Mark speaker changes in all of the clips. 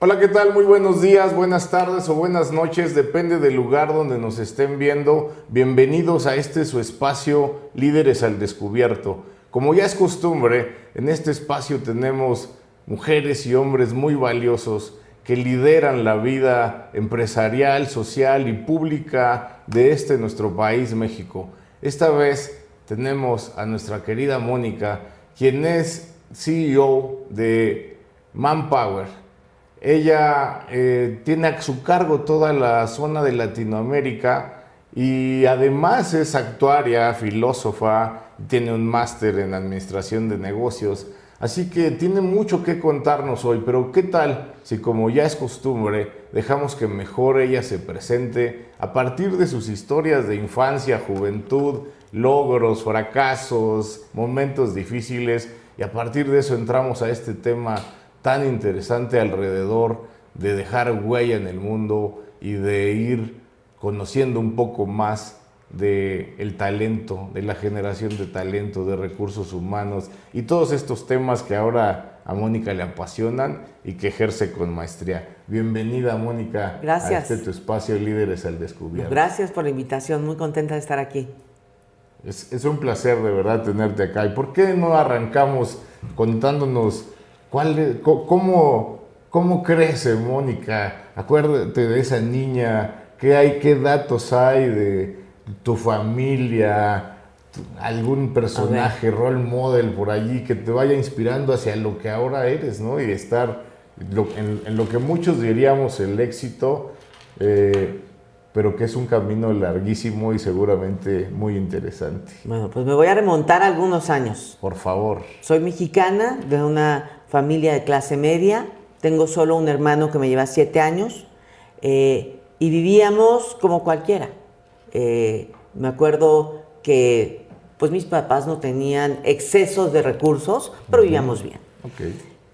Speaker 1: Hola, ¿qué tal? Muy buenos días, buenas tardes o buenas noches, depende del lugar donde nos estén viendo. Bienvenidos a este su espacio Líderes al Descubierto. Como ya es costumbre, en este espacio tenemos mujeres y hombres muy valiosos que lideran la vida empresarial, social y pública de este nuestro país, México. Esta vez tenemos a nuestra querida Mónica, quien es CEO de Manpower ella eh, tiene a su cargo toda la zona de Latinoamérica y además es actuaria, filósofa, tiene un máster en administración de negocios. Así que tiene mucho que contarnos hoy, pero ¿qué tal si como ya es costumbre dejamos que mejor ella se presente a partir de sus historias de infancia, juventud, logros, fracasos, momentos difíciles y a partir de eso entramos a este tema tan interesante alrededor de dejar huella en el mundo y de ir conociendo un poco más de el talento, de la generación de talento, de recursos humanos y todos estos temas que ahora a Mónica le apasionan y que ejerce con maestría. Bienvenida Mónica
Speaker 2: Gracias.
Speaker 1: a este tu espacio Líderes al Descubierto.
Speaker 2: Gracias por la invitación, muy contenta de estar aquí.
Speaker 1: Es, es un placer de verdad tenerte acá. ¿Y por qué no arrancamos contándonos ¿Cuál, cómo, ¿Cómo crece Mónica? Acuérdate de esa niña, ¿qué hay, qué datos hay de tu familia? algún personaje, role model por allí que te vaya inspirando hacia lo que ahora eres, ¿no? Y estar en, lo que muchos diríamos el éxito, eh, pero que es un camino larguísimo y seguramente muy interesante.
Speaker 2: Bueno, pues me voy a remontar algunos años.
Speaker 1: Por favor.
Speaker 2: Soy mexicana de una familia de clase media, tengo solo un hermano que me lleva siete años eh, y vivíamos como cualquiera. Eh, me acuerdo que pues mis papás no tenían excesos de recursos, pero vivíamos bien.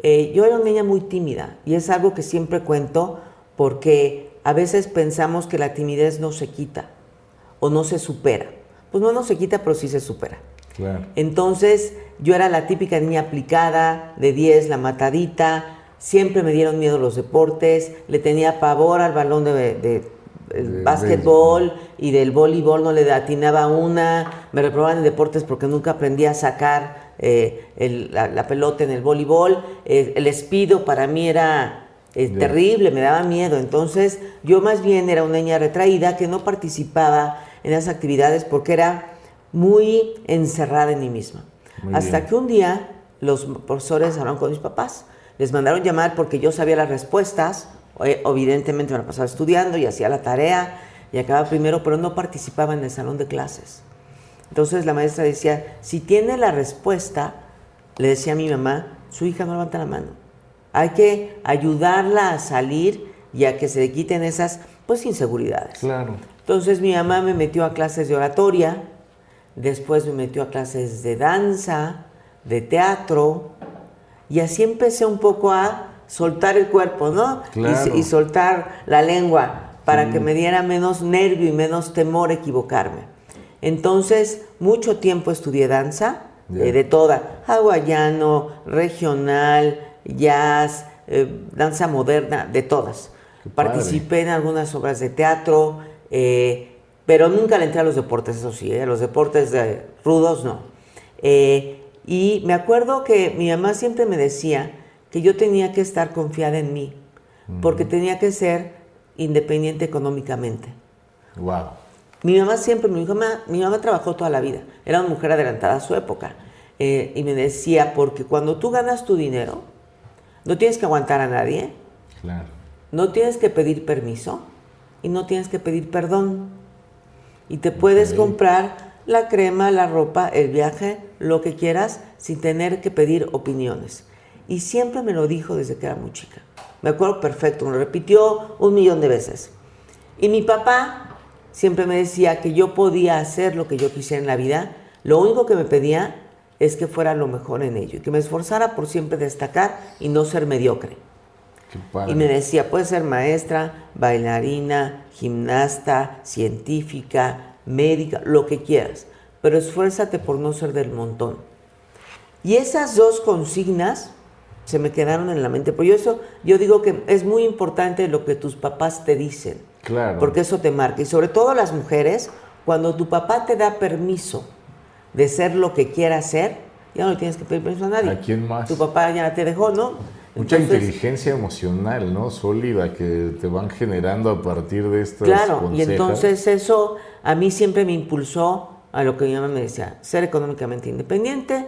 Speaker 2: Eh, yo era una niña muy tímida y es algo que siempre cuento porque a veces pensamos que la timidez no se quita o no se supera. Pues no, no se quita, pero sí se supera. Entonces, yo era la típica niña aplicada, de 10, la matadita, siempre me dieron miedo los deportes, le tenía pavor al balón de, básquetbol y del voleibol, no le atinaba una, me reprobaban en deportes porque nunca aprendí a sacar eh, la, pelota en el voleibol, eh, el espido para mí era eh, terrible, me daba miedo, entonces yo más bien era una niña retraída que no participaba en esas actividades porque era muy encerrada en mí misma. Hasta que un día los profesores hablaron con mis papás, les mandaron llamar porque yo sabía las respuestas, eh, evidentemente me la pasaba estudiando y hacía la tarea y acababa primero, pero no participaba en el salón de clases. Entonces la maestra decía, si tiene la respuesta, le decía a mi mamá, su hija no levanta la mano. Hay que ayudarla a salir y a que se le quiten esas pues inseguridades.
Speaker 1: Claro.
Speaker 2: Entonces mi mamá me metió a clases de oratoria, después me metió a clases de danza, de teatro, y así empecé un poco a soltar el cuerpo, ¿no? Y, soltar la lengua para que me diera menos nervio y menos temor equivocarme. Entonces, mucho tiempo estudié danza, eh, de toda, hawaiano, regional, jazz, eh, danza moderna, de todas. Participé en algunas obras de teatro, eh, pero nunca le entré a los deportes, eso sí, a ¿eh? los deportes de rudos no. Eh, y me acuerdo que mi mamá siempre me decía que yo tenía que estar confiada en mí, porque tenía que ser independiente económicamente.
Speaker 1: Wow.
Speaker 2: Mi mamá siempre me dijo, mi mamá trabajó toda la vida, era una mujer adelantada a su época, eh, y me decía, porque cuando tú ganas tu dinero, no tienes que aguantar a nadie,
Speaker 1: claro.
Speaker 2: no tienes que pedir permiso y no tienes que pedir perdón y te puedes comprar la crema, la ropa, el viaje, lo que quieras, sin tener que pedir opiniones. Y siempre me lo dijo desde que era muy chica. Me acuerdo perfecto, me lo repitió un millón de veces. Y mi papá siempre me decía que yo podía hacer lo que yo quisiera en la vida. Lo único que me pedía es que fuera lo mejor en ello y que me esforzara por siempre destacar y no ser mediocre. Y me decía, puedes ser maestra, bailarina, gimnasta, científica, médica, lo que quieras, pero esfuérzate por no ser del montón. Y esas dos consignas se me quedaron en la mente. Por eso yo digo que es muy importante lo que tus papás te dicen.
Speaker 1: Claro.
Speaker 2: Porque eso te marca. Y sobre todo las mujeres, cuando tu papá te da permiso de ser lo que quiera ser, ya no le tienes que pedir permiso a nadie.
Speaker 1: ¿A quién más?
Speaker 2: Tu papá ya te dejó, ¿no?
Speaker 1: Mucha
Speaker 2: Entonces,
Speaker 1: inteligencia emocional, ¿no? Sólida que te van generando a partir de estas
Speaker 2: Claro, y
Speaker 1: consejas.
Speaker 2: entonces eso a mí siempre me impulsó a lo que mi mamá me decía, ser económicamente independiente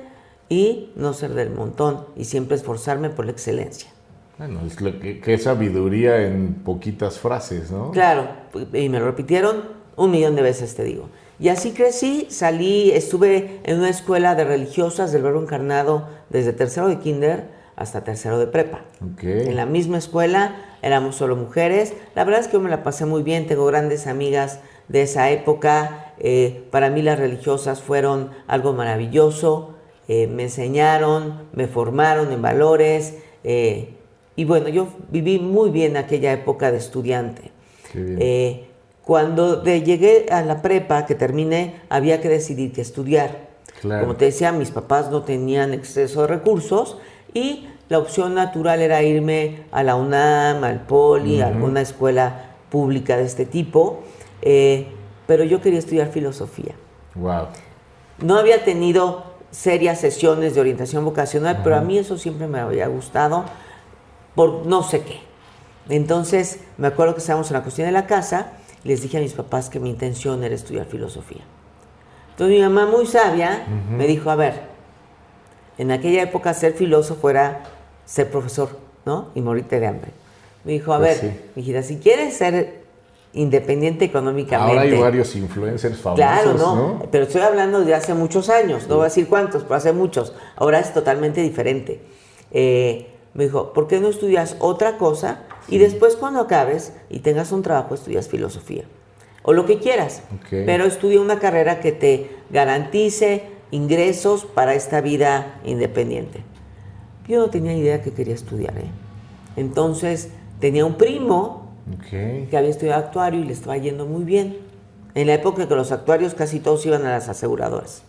Speaker 2: y no ser del montón y siempre esforzarme por la excelencia.
Speaker 1: Bueno, es lo que, sabiduría en poquitas frases, ¿no?
Speaker 2: Claro, y me lo repitieron un millón de veces, te digo. Y así crecí, salí, estuve en una escuela de religiosas del Verbo Encarnado desde tercero de kinder hasta tercero de prepa.
Speaker 1: Ok.
Speaker 2: En la misma escuela éramos solo mujeres. La verdad es que yo me la pasé muy bien, tengo grandes amigas de esa época. Eh, para mí las religiosas fueron algo maravilloso. Eh, me enseñaron, me formaron en valores. eh, y bueno, yo viví muy bien aquella época de estudiante. Eh, cuando de- llegué a la prepa, que terminé, había que decidir qué estudiar.
Speaker 1: Claro.
Speaker 2: Como te decía, mis papás no tenían exceso de recursos y la opción natural era irme a la UNAM, al Poli, a alguna escuela pública de este tipo. Eh, pero yo quería estudiar filosofía.
Speaker 1: Wow.
Speaker 2: No había tenido serias sesiones de orientación vocacional, pero a mí eso siempre me había gustado por no sé qué. Entonces, me acuerdo que estábamos en la cocina de la casa y les dije a mis papás que mi intención era estudiar filosofía. Entonces mi mamá muy sabia me dijo, a ver, en aquella época ser filósofo era ser profesor, ¿no? Y morirte de hambre. Me dijo, a
Speaker 1: Pues
Speaker 2: ver,
Speaker 1: sí.
Speaker 2: mijita, si quieres ser independiente económicamente.
Speaker 1: Ahora hay varios influencers famosos,
Speaker 2: Claro, no,
Speaker 1: ¿no?
Speaker 2: pero estoy hablando de hace muchos años, no voy a decir cuántos, pero hace muchos. Ahora es totalmente diferente. Eh, me dijo, ¿por qué no estudias otra cosa y después cuando acabes y tengas un trabajo estudias filosofía? O lo que quieras,
Speaker 1: Ok.
Speaker 2: pero estudia una carrera que te garantice ingresos para esta vida independiente. Yo no tenía idea que quería estudiar, ¿eh? Entonces tenía un primo
Speaker 1: Ok.
Speaker 2: que había estudiado actuario y le estaba yendo muy bien. En la época en que los actuarios casi todos iban a las aseguradoras.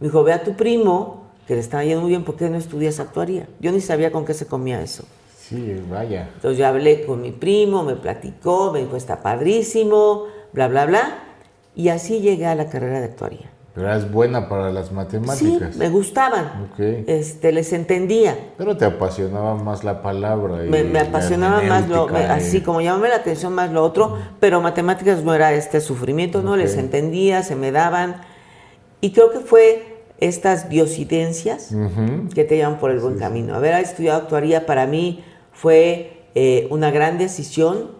Speaker 2: Me dijo, ve a tu primo, que le estaba yendo muy bien, ¿por qué no estudias actuaría? Yo ni sabía con qué se comía eso.
Speaker 1: Sí, vaya.
Speaker 2: Entonces yo hablé con mi primo, me platicó, me dijo, está padrísimo, bla, bla, bla. Y así llegué a la carrera de actuaría.
Speaker 1: Pero eras buena para las
Speaker 2: Sí,
Speaker 1: matemáticas.
Speaker 2: me gustaban.
Speaker 1: Ok.
Speaker 2: Este, les entendía.
Speaker 1: Pero te apasionaba más la palabra. y
Speaker 2: Me, apasionaba más lo, me-
Speaker 1: y-
Speaker 2: así como llamaba la atención más lo otro, pero matemáticas no era este sufrimiento, no les entendía, se me daban. Y creo que fue estas biocidencias
Speaker 1: Ujú.
Speaker 2: que te llevan por el buen camino. Haber estudiado actuaría para mí fue eh, una gran decisión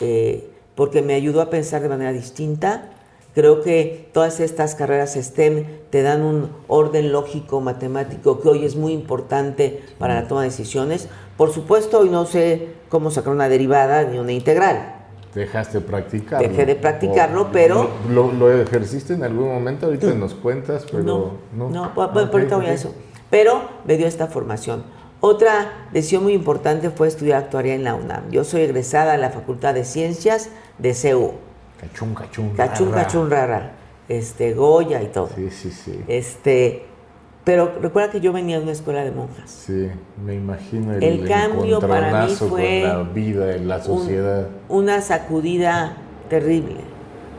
Speaker 2: eh, porque me ayudó a pensar de manera distinta. Creo que todas estas carreras STEM te dan un orden lógico, matemático, que hoy es muy importante para la toma de decisiones. Por supuesto, hoy no sé cómo sacar una derivada ni una integral.
Speaker 1: Dejaste practicarlo.
Speaker 2: Dejé de practicarlo,
Speaker 1: O-
Speaker 2: pero-
Speaker 1: ¿Lo, lo ejerciste en algún momento? Ahorita nos cuentas, pero
Speaker 2: no,
Speaker 1: no.
Speaker 2: no, bu- bu-
Speaker 1: Ok,
Speaker 2: ahorita voy a eso. Pero me dio esta formación. Otra decisión muy importante fue estudiar actuaría en la UNAM. Yo soy egresada de la Facultad de Ciencias de CU.
Speaker 1: Cachún, cachún.
Speaker 2: Cachún,
Speaker 1: rara.
Speaker 2: cachún, rara. Este, Goya y todo.
Speaker 1: Sí, sí, sí.
Speaker 2: Este, pero recuerda que yo venía de una escuela de monjas.
Speaker 1: Sí, me imagino el,
Speaker 2: El cambio para mí fue
Speaker 1: con la vida, en la
Speaker 2: Un-
Speaker 1: sociedad.
Speaker 2: una sacudida terrible.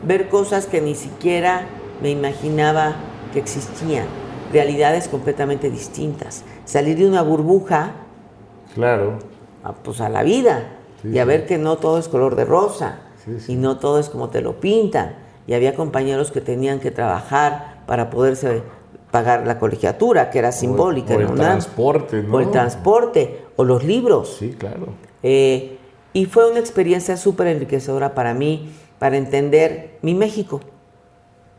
Speaker 2: Ver cosas que ni siquiera me imaginaba que existían. Realidades completamente distintas. Salir de una burbuja
Speaker 1: Claro.
Speaker 2: a, pues a la vida
Speaker 1: Sí,
Speaker 2: y a
Speaker 1: sí.
Speaker 2: ver que no todo es color de rosa
Speaker 1: Sí, sí.
Speaker 2: y no todo es como te lo pintan. Y había compañeros que tenían que trabajar para poderse pagar la colegiatura, que era simbólica.
Speaker 1: o
Speaker 2: en
Speaker 1: el
Speaker 2: UNAM.
Speaker 1: transporte, ¿no?
Speaker 2: O el transporte, o los libros.
Speaker 1: Sí, claro.
Speaker 2: Eh, y fue una experiencia súper enriquecedora para mí, para entender mi México.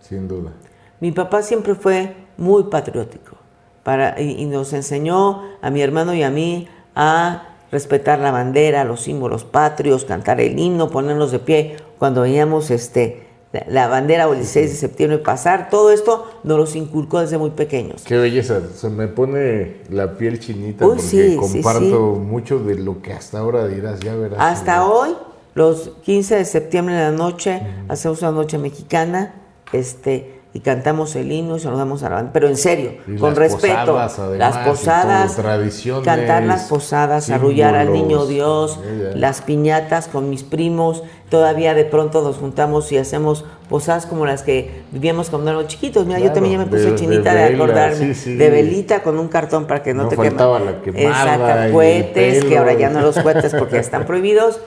Speaker 1: Sin duda.
Speaker 2: Mi papá siempre fue muy patriótico para, y, y nos enseñó a mi hermano y a mí a respetar la bandera, los símbolos patrios, cantar el himno, ponernos de pie cuando veíamos este, la, bandera o el 16 de septiembre pasar. Todo esto nos los inculcó desde muy pequeños.
Speaker 1: Qué belleza. Se me pone la piel chinita
Speaker 2: Uy,
Speaker 1: porque
Speaker 2: sí, sí,
Speaker 1: comparto mucho de lo que hasta ahora dirás. Ya verás.
Speaker 2: Hasta hoy, los 15 de septiembre en la noche, hacemos una noche mexicana, este, y cantamos el himno y saludamos a la banda, pero en serio,
Speaker 1: Y
Speaker 2: con
Speaker 1: las
Speaker 2: respeto.
Speaker 1: posadas, además,
Speaker 2: las
Speaker 1: todo,
Speaker 2: posadas,
Speaker 1: tradiciones,
Speaker 2: cantar las posadas, arrullar al niño
Speaker 1: símbolos.
Speaker 2: Dios, las piñatas con mis primos, todavía de pronto nos juntamos y hacemos posadas como las que vivíamos cuando éramos chiquitos. Mira, yo
Speaker 1: Claro,
Speaker 2: también ya me puse
Speaker 1: de- de
Speaker 2: chinita de,
Speaker 1: vela,
Speaker 2: acordarme,
Speaker 1: sí, sí.
Speaker 2: de velita con un cartón para que no,
Speaker 1: No
Speaker 2: te
Speaker 1: faltaba
Speaker 2: quema.
Speaker 1: la quemada y
Speaker 2: Exacto, cohetes, que ahora ya no los cohetes porque ya están prohibidos.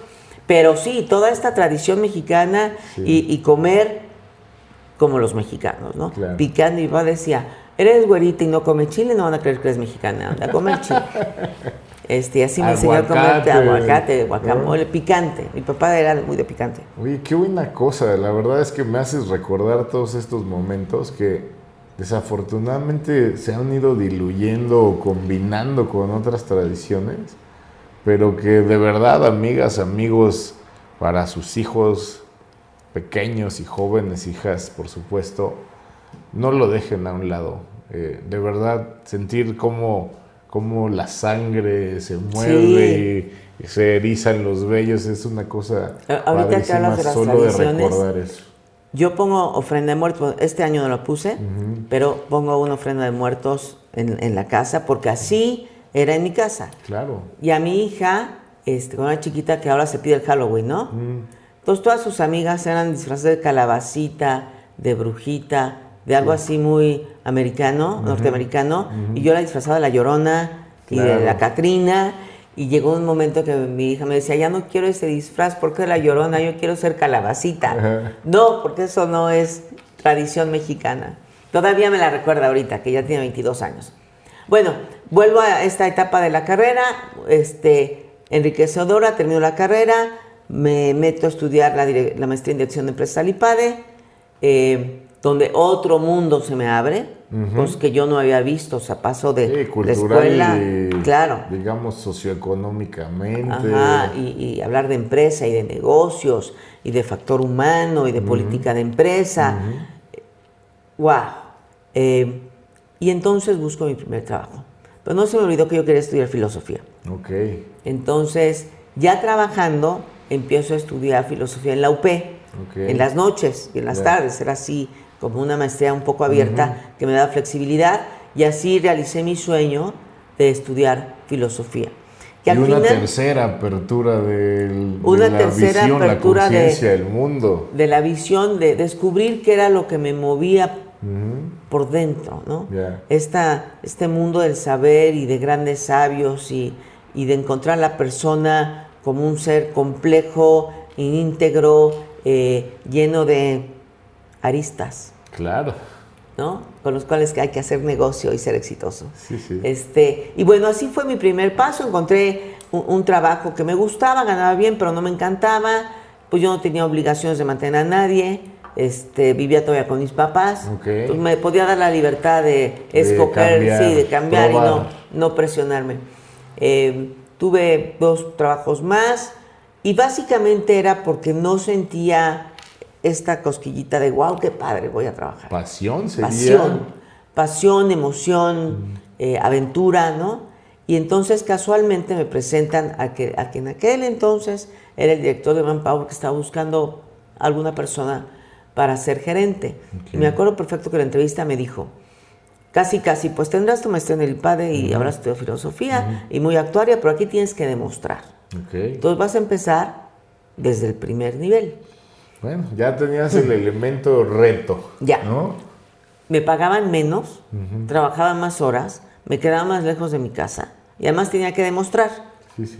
Speaker 2: Pero sí, toda esta tradición mexicana
Speaker 1: Sí.
Speaker 2: y, y comer como los mexicanos, ¿no?
Speaker 1: Claro.
Speaker 2: Picando y papá decía, eres güerita y no comes chile, no van a creer que eres mexicana, anda a comer chile. Este, así me enseñó a comer
Speaker 1: Aguacate,
Speaker 2: aguacate, guacamole, picante. Mi papá era muy de picante.
Speaker 1: Oye, qué buena cosa. La verdad es que me haces recordar todos estos momentos que desafortunadamente se han ido diluyendo o combinando con otras tradiciones, pero que de verdad, amigas, amigos, para sus hijos pequeños y jóvenes, hijas, por supuesto, no lo dejen a un lado. Eh, de verdad, sentir cómo, cómo la sangre se mueve y, y se erizan los vellos es una cosa
Speaker 2: A- ahorita que hablas de las
Speaker 1: solo de recordar eso.
Speaker 2: Yo pongo ofrenda de muertos, este año no lo puse, pero pongo una ofrenda de muertos en, en la casa porque así era en mi casa.
Speaker 1: Claro.
Speaker 2: Y a mi hija, este, con una chiquita que ahora se pide el Halloween, ¿no? Entonces todas sus amigas eran disfrazadas de calabacita, de brujita, de algo así muy americano, norteamericano, y yo la disfrazaba de la Llorona y de
Speaker 1: Claro.
Speaker 2: la Catrina. Y llegó un momento que mi hija me decía, ya no quiero ese disfraz porque de la Llorona, yo quiero ser calabacita.
Speaker 1: Ajá.
Speaker 2: No, porque eso no es tradición mexicana. Todavía me la recuerda ahorita, que ya tiene 22 años. Bueno, vuelvo a esta etapa de la carrera, este, enriquecedora, termino la carrera, me meto a estudiar la, la maestría en dirección de empresas al IPADE, eh, donde otro mundo se me abre, cosas que yo no había visto, o sea, paso de,
Speaker 1: Sí, cultural
Speaker 2: escuela,
Speaker 1: y,
Speaker 2: claro,
Speaker 1: digamos, socioeconómicamente.
Speaker 2: Ajá, y, y hablar de empresa y de negocios y de factor humano y de política de empresa. ¡Wow! y entonces busco mi primer trabajo. Pero no se me olvidó que yo quería estudiar filosofía.
Speaker 1: Ok.
Speaker 2: Entonces, ya trabajando, empiezo a estudiar filosofía en la UP,
Speaker 1: Ok.
Speaker 2: en las noches y en las
Speaker 1: Ya.
Speaker 2: tardes. Era así, como una maestría un poco abierta que me daba flexibilidad. Y así realicé mi sueño de estudiar filosofía. Que
Speaker 1: y
Speaker 2: al
Speaker 1: una
Speaker 2: final,
Speaker 1: tercera apertura del,
Speaker 2: Una
Speaker 1: de la
Speaker 2: tercera
Speaker 1: visión,
Speaker 2: apertura
Speaker 1: la
Speaker 2: de-
Speaker 1: conciencia del mundo.
Speaker 2: de la visión de descubrir qué era lo que me movía por dentro, ¿no?
Speaker 1: Ya.
Speaker 2: Esta, este mundo del saber y de grandes sabios y, y de encontrar la persona como un ser complejo, íntegro, eh, lleno de aristas,
Speaker 1: Claro.
Speaker 2: ¿no? Con los cuales hay que hacer negocio y ser exitoso.
Speaker 1: Sí, sí.
Speaker 2: Este, y bueno, así fue mi primer paso. Encontré un, un trabajo que me gustaba, ganaba bien, pero no me encantaba. Pues yo no tenía obligaciones de mantener a nadie. Este, vivía todavía con mis papás.
Speaker 1: Ok.
Speaker 2: Entonces me podía dar la libertad de
Speaker 1: De
Speaker 2: escoger,
Speaker 1: cambiar,
Speaker 2: sí, de cambiar y no, no presionarme. Eh, tuve dos trabajos más y básicamente era porque no sentía esta cosquillita de wow, qué padre, voy a trabajar
Speaker 1: Pasión sería.
Speaker 2: pasión, pasión, emoción, eh, aventura, ¿no? Y entonces casualmente me presentan a que, a que en aquel entonces era el director de Manpower que estaba buscando alguna persona para ser gerente. Y me acuerdo perfecto que la entrevista me dijo, casi, casi, pues tendrás tu maestría en el IPADE y habrás estudiado filosofía y muy actuaria, pero aquí tienes que demostrar.
Speaker 1: Ok.
Speaker 2: Entonces vas a empezar desde el primer nivel.
Speaker 1: Bueno, ya tenías el elemento reto.
Speaker 2: Ya.
Speaker 1: ¿No?
Speaker 2: me pagaban menos, trabajaba más horas, me quedaba más lejos de mi casa y además tenía que demostrar.
Speaker 1: Sí, sí.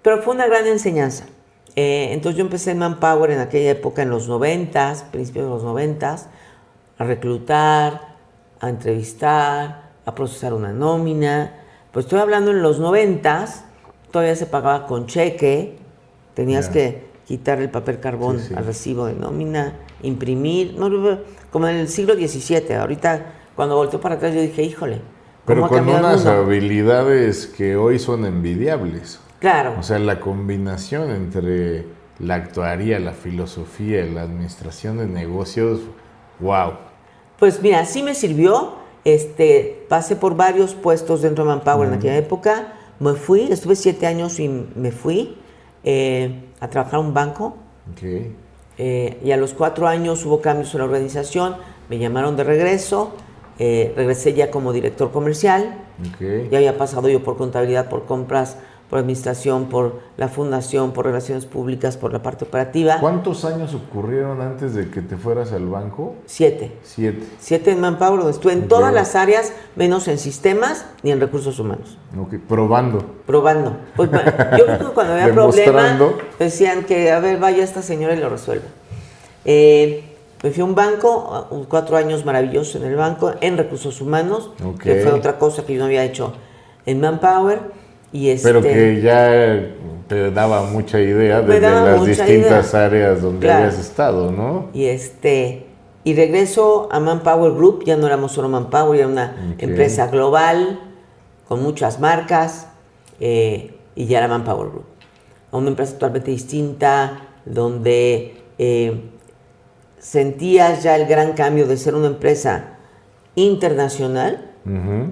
Speaker 2: Pero fue una gran enseñanza. Eh, entonces yo empecé en Manpower en aquella época, en los noventas, principios de los noventas, a reclutar, a entrevistar, a procesar una nómina. Pues estoy hablando en los noventas, todavía se pagaba con cheque, tenías que quitar el papel carbón
Speaker 1: Sí, sí.
Speaker 2: al recibo de nómina, imprimir, no, como en el siglo XVII. Ahorita, cuando volteó para atrás, yo dije, híjole, ¿cómo
Speaker 1: Pero con unas habilidades que hoy son envidiables.
Speaker 2: Claro.
Speaker 1: O sea, la combinación entre la actuaría, la filosofía la administración de negocios, wow.
Speaker 2: Pues mira, sí me sirvió. Este, pasé por varios puestos dentro de Manpower en aquella época. Me fui, estuve siete años y me fui eh, a trabajar a un banco. Eh, y a los cuatro años hubo cambios en la organización. me llamaron de regreso, eh, regresé ya como director comercial, ya había pasado yo por contabilidad, por compras, por administración, por la fundación, por relaciones públicas, por la parte operativa.
Speaker 1: ¿Cuántos años ocurrieron antes de que te fueras al banco?
Speaker 2: Siete.
Speaker 1: Siete.
Speaker 2: Siete en Manpower, donde estuve en todas las áreas, menos en sistemas ni en recursos humanos.
Speaker 1: Ok, Probando.
Speaker 2: Probando. Pues, bueno, yo creo que cuando había problema,
Speaker 1: Demostrando.
Speaker 2: decían que, a ver, vaya esta señora y lo resuelva. Eh, me fui a un banco, uh, cuatro años maravillosos en el banco, en recursos humanos, que fue otra cosa que yo no había hecho en Manpower. Y este,
Speaker 1: Pero que ya te daba mucha idea de, las distintas
Speaker 2: idea.
Speaker 1: áreas donde
Speaker 2: Claro.
Speaker 1: habías estado, ¿no?
Speaker 2: Y este y regreso a Manpower Group, ya no éramos solo Manpower, era una empresa global con muchas marcas eh, y ya era Manpower Group. Una empresa totalmente distinta, donde eh, sentías ya el gran cambio de ser una empresa internacional,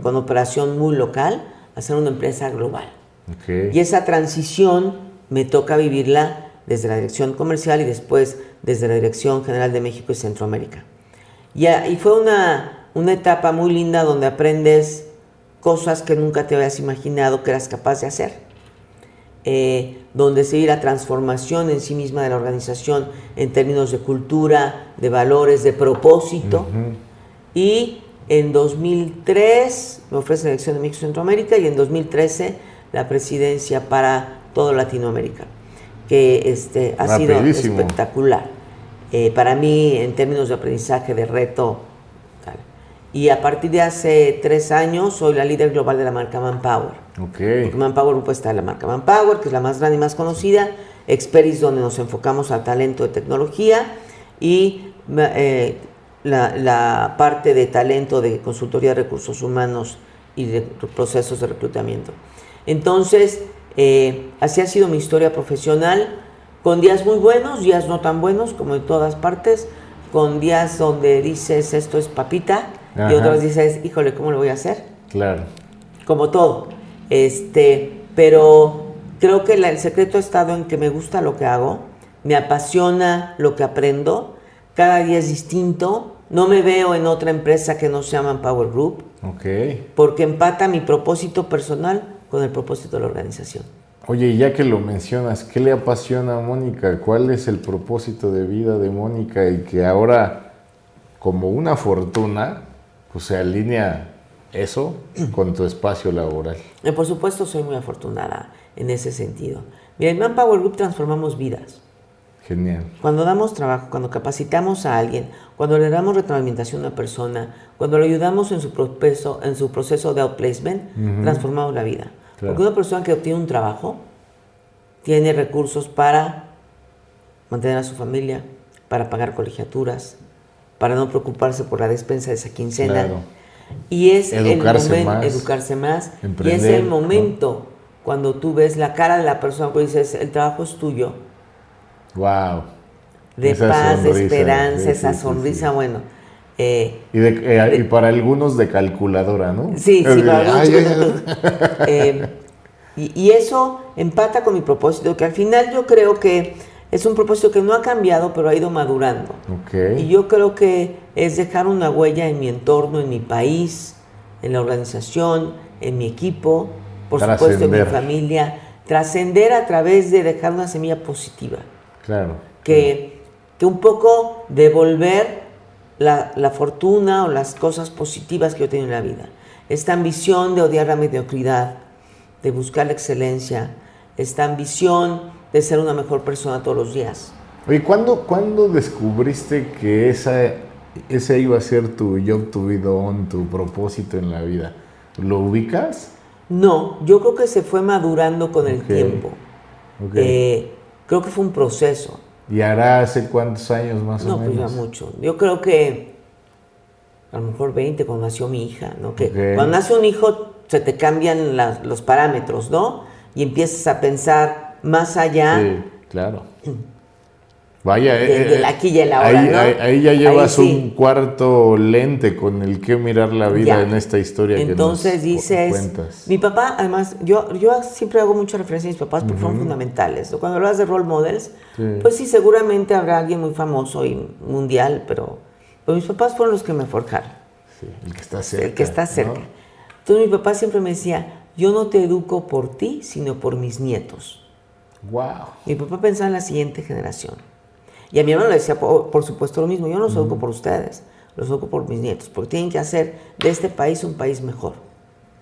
Speaker 2: con operación muy local, a ser una empresa global. Y esa transición me toca vivirla desde la dirección comercial y después desde la Dirección General de México y Centroamérica. Y, a- y fue una, una etapa muy linda donde aprendes cosas que nunca te habías imaginado que eras capaz de hacer. Eh, donde se ve la transformación en sí misma de la organización en términos de cultura, de valores, de propósito. Y en 2003 me ofrece la elección de México Centroamérica y en 2013 la presidencia para toda Latinoamérica, que este, ha sido espectacular. Eh, para mí, en términos de aprendizaje, de reto. tal. Y a partir de hace tres años soy la líder global de la marca Manpower. Porque
Speaker 1: Ok.
Speaker 2: Manpower Group está la marca Manpower, que es la más grande y más conocida, Experis, donde nos enfocamos al talento de tecnología, y eh, la, la parte de talento de consultoría de recursos humanos y de procesos de reclutamiento. Entonces, eh, así ha sido mi historia profesional, con días muy buenos, días no tan buenos, como en todas partes, con días donde dices esto es papita, y
Speaker 1: Ajá.
Speaker 2: otros dices, híjole, ¿cómo lo voy a hacer?
Speaker 1: Claro.
Speaker 2: como todo. Este, pero creo que la- el secreto ha estado en que me gusta lo que hago, me apasiona lo que aprendo, cada día es distinto, no me veo en otra empresa que no se llama Power Group,
Speaker 1: Ok.
Speaker 2: porque empata mi propósito personal con el propósito de la organización.
Speaker 1: Oye, y ya que lo mencionas, ¿qué le apasiona a Mónica? ¿Cuál es el propósito de vida de Mónica? Y que ahora, como una fortuna, pues se alinea eso con tu espacio laboral.
Speaker 2: Y por supuesto soy muy afortunada en ese sentido. Mira, en Manpower Group transformamos vidas.
Speaker 1: Genial.
Speaker 2: Cuando damos trabajo, cuando capacitamos a alguien, cuando le damos retroalimentación a una persona, cuando le ayudamos en su proceso, en su proceso de outplacement, transformamos la vida.
Speaker 1: Claro.
Speaker 2: Porque una persona que obtiene un trabajo tiene recursos para mantener a su familia, para pagar colegiaturas, para no preocuparse por la despensa de esa quincena.
Speaker 1: Claro.
Speaker 2: Y es
Speaker 1: Educarse
Speaker 2: el momento, educarse más. y es el
Speaker 1: ¿no?
Speaker 2: momento cuando tú ves la cara de la persona que dices, el trabajo es tuyo,
Speaker 1: Wow.
Speaker 2: de
Speaker 1: Esa
Speaker 2: paz, de esperanza,
Speaker 1: sí,
Speaker 2: esa sonrisa,
Speaker 1: sí.
Speaker 2: bueno. eh,
Speaker 1: Y, de- eh, y para algunos de calculadora, ¿no?
Speaker 2: sí, sí, para algunos
Speaker 1: "Ay,
Speaker 2: chicos,
Speaker 1: ay,
Speaker 2: eh, y, y eso empata con mi propósito, que al final yo creo que es un propósito que no ha cambiado, pero ha ido madurando. Y yo creo que es dejar una huella en mi entorno, en mi país, en la organización, en mi equipo, por supuesto en mi familia, trascender a través de dejar una semilla positiva.
Speaker 1: Claro.
Speaker 2: que, que un poco devolver la, la fortuna o las cosas positivas que yo tengo en la vida. Esta ambición de odiar la mediocridad, de buscar la excelencia, esta ambición de ser una mejor persona todos los días.
Speaker 1: Oye, ¿cuándo, ¿cuándo descubriste que esa, ese iba a ser tu job to be done, tu propósito en la vida? ¿Lo ubicas?
Speaker 2: No, yo creo que se fue madurando con el tiempo.
Speaker 1: Ok.
Speaker 2: Eh, creo que fue un proceso.
Speaker 1: ¿Y hará hace cuántos años más
Speaker 2: No,
Speaker 1: o
Speaker 2: pues ya
Speaker 1: menos?
Speaker 2: mucho. Yo creo que a lo mejor 20 cuando nació mi hija, ¿no? Que cuando nace un hijo se te cambian las- los parámetros, ¿no? Y empiezas a pensar más allá
Speaker 1: Sí, claro. Vaya,
Speaker 2: de-
Speaker 1: eh,
Speaker 2: del
Speaker 1: eh,
Speaker 2: aquí y el ahora,
Speaker 1: ahí,
Speaker 2: ¿no?
Speaker 1: ahí- ahí ya llevas
Speaker 2: Ahí sí.
Speaker 1: un cuarto lente con el que mirar la vida
Speaker 2: Ya.
Speaker 1: en esta historia
Speaker 2: Entonces
Speaker 1: que nos
Speaker 2: dices,
Speaker 1: cuentas.
Speaker 2: mi papá, además, yo, yo siempre hago mucha referencia a mis papás porque fueron fundamentales. Cuando hablas de role models,
Speaker 1: Sí.
Speaker 2: pues sí, seguramente habrá alguien muy famoso y mundial, pero Pues mis papás fueron los que me forjaron.
Speaker 1: Sí, el que está cerca.
Speaker 2: El que está cerca. Entonces mi papá siempre me decía, yo no te educo por ti, sino por mis nietos.
Speaker 1: Wow.
Speaker 2: Mi papá pensaba en la siguiente generación. Y a mi hermano le decía, por, supuesto, lo mismo, yo no los educo por ustedes, los educo por mis nietos, porque tienen que hacer de este país un país mejor.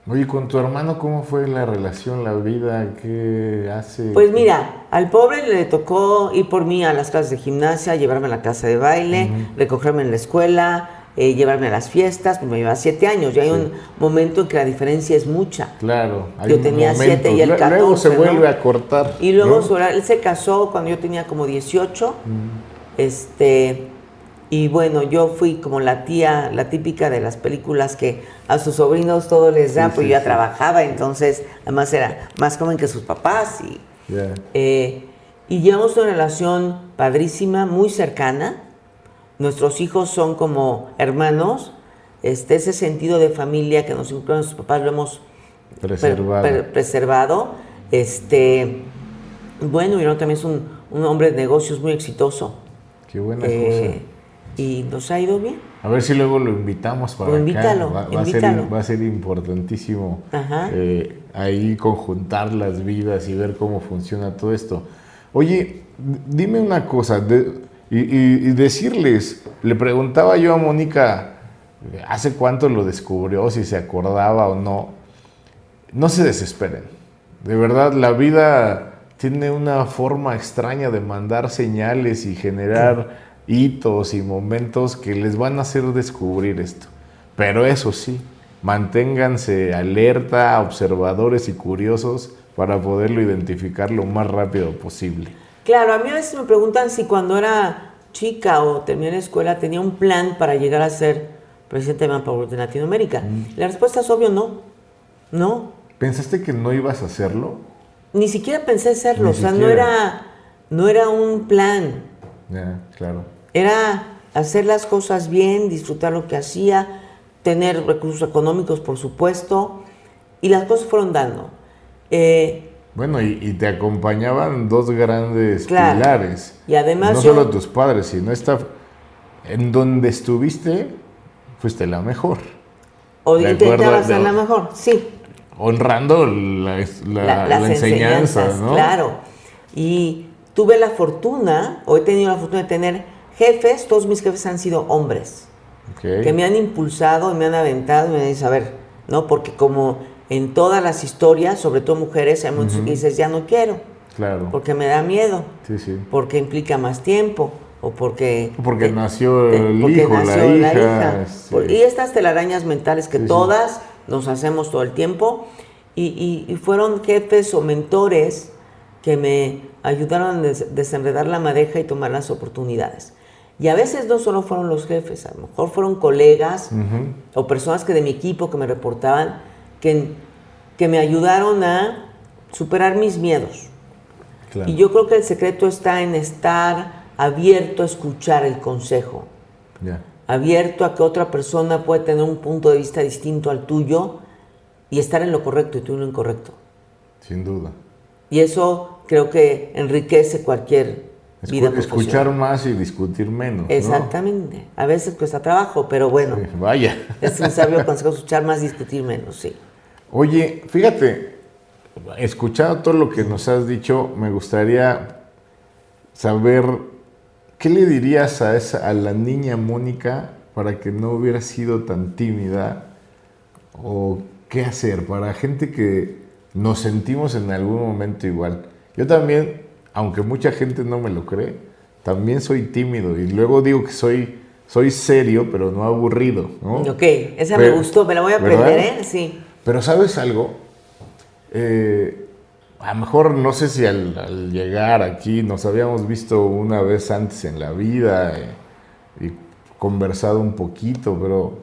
Speaker 1: Oye, con tu hermano, ¿cómo fue la relación, la vida? ¿Qué hace?
Speaker 2: Pues mira, al pobre le tocó ir por mí a las clases de gimnasia, llevarme a la casa de baile, recogerme en la escuela, eh, llevarme a las fiestas, pues me llevaba siete años. Y hay un momento en que la diferencia es mucha.
Speaker 1: Claro.
Speaker 2: yo tenía siete y él 14.
Speaker 1: Luego se vuelve a cortar.
Speaker 2: Y luego él se casó cuando yo tenía como 18. Este. Y bueno, yo fui como la tía, la típica de las películas que a sus sobrinos todo les da, pues yo ya trabajaba, entonces además era más joven que sus papás. Y, eh, y llevamos una relación padrísima, muy cercana. Nuestros hijos son como hermanos. Este, ese sentido de familia que nos incluyen nuestros papás lo hemos preservado. preservado. Este, bueno, y también es un, un, hombre de negocios muy exitoso.
Speaker 1: Qué buena eh, cosa
Speaker 2: y nos ha ido bien.
Speaker 1: A ver si luego lo invitamos para
Speaker 2: pues invítalo,
Speaker 1: Va,
Speaker 2: A
Speaker 1: ser, va, a ser, importantísimo eh, ahí conjuntar las vidas y ver cómo funciona todo esto. Oye, dime una cosa, y, decirles, le preguntaba yo a Mónica hace cuánto lo descubrió, si se acordaba o no. No se desesperen. De verdad, la vida tiene una forma extraña de mandar señales y generar hitos y momentos que les van a hacer descubrir esto. Pero eso sí, manténganse alerta, observadores y curiosos para poderlo identificar lo más rápido posible.
Speaker 2: Claro, a mí a veces me preguntan si cuando era chica o terminé la escuela tenía un plan para llegar a ser presidente de de Latinoamérica. Mm. La respuesta es obvio no. No.
Speaker 1: ¿Pensaste que no ibas a hacerlo?
Speaker 2: Ni siquiera pensé serlo, o sea, no era, no era un plan.
Speaker 1: Claro.
Speaker 2: Era hacer las cosas bien, disfrutar lo que hacía, tener recursos económicos, por supuesto, y las cosas fueron dando.
Speaker 1: Eh, bueno, y, te acompañaban dos grandes pilares.
Speaker 2: Y además.
Speaker 1: No solo tus padres, sino esta. En donde estuviste, fuiste la mejor.
Speaker 2: O intentabas ser la mejor, sí.
Speaker 1: Honrando la, enseñanza, ¿no?
Speaker 2: Claro. Y tuve la fortuna, o he tenido la fortuna de tener jefes, todos mis jefes han sido hombres, que me han impulsado y me han aventado y me han dicho, a ver, ¿no? Porque como en todas las historias, sobre todo mujeres, hay muchos que dices, ya no quiero.
Speaker 1: Claro.
Speaker 2: Porque me da miedo.
Speaker 1: Sí, sí.
Speaker 2: Porque implica más tiempo. O porque...
Speaker 1: Porque nació el hijo, la hija.
Speaker 2: Y estas telarañas mentales que todas nos hacemos todo el tiempo. Y, fueron jefes o mentores que me ayudaron a desenredar la madeja y tomar las oportunidades. Y a veces no solo fueron los jefes, a lo mejor fueron colegas o personas que de mi equipo que me reportaban que, que me ayudaron a superar mis miedos. Y yo creo que el secreto está en estar abierto a escuchar el consejo. Abierto a que otra persona puede tener un punto de vista distinto al tuyo y estar en lo correcto y tú en lo incorrecto.
Speaker 1: Sin duda.
Speaker 2: Y eso creo que enriquece cualquier
Speaker 1: escuchar más y discutir menos.
Speaker 2: Exactamente. A veces cuesta trabajo, pero bueno.
Speaker 1: vaya.
Speaker 2: Es un sabio consejo escuchar más, discutir menos, sí.
Speaker 1: Oye, fíjate, escuchado todo lo que nos has dicho, me gustaría saber qué le dirías a, esa, a la niña Mónica para que no hubiera sido tan tímida o qué hacer para gente que nos sentimos en algún momento igual. Yo también aunque mucha gente no me lo cree, también soy tímido y luego digo que soy, soy serio, pero no aburrido. ¿no?
Speaker 2: Ok, esa me gustó, me la voy a aprender, ¿eh? Sí.
Speaker 1: Pero ¿sabes algo? Eh, a lo mejor no sé si al, llegar aquí nos habíamos visto una vez antes en la vida eh, y conversado un poquito, pero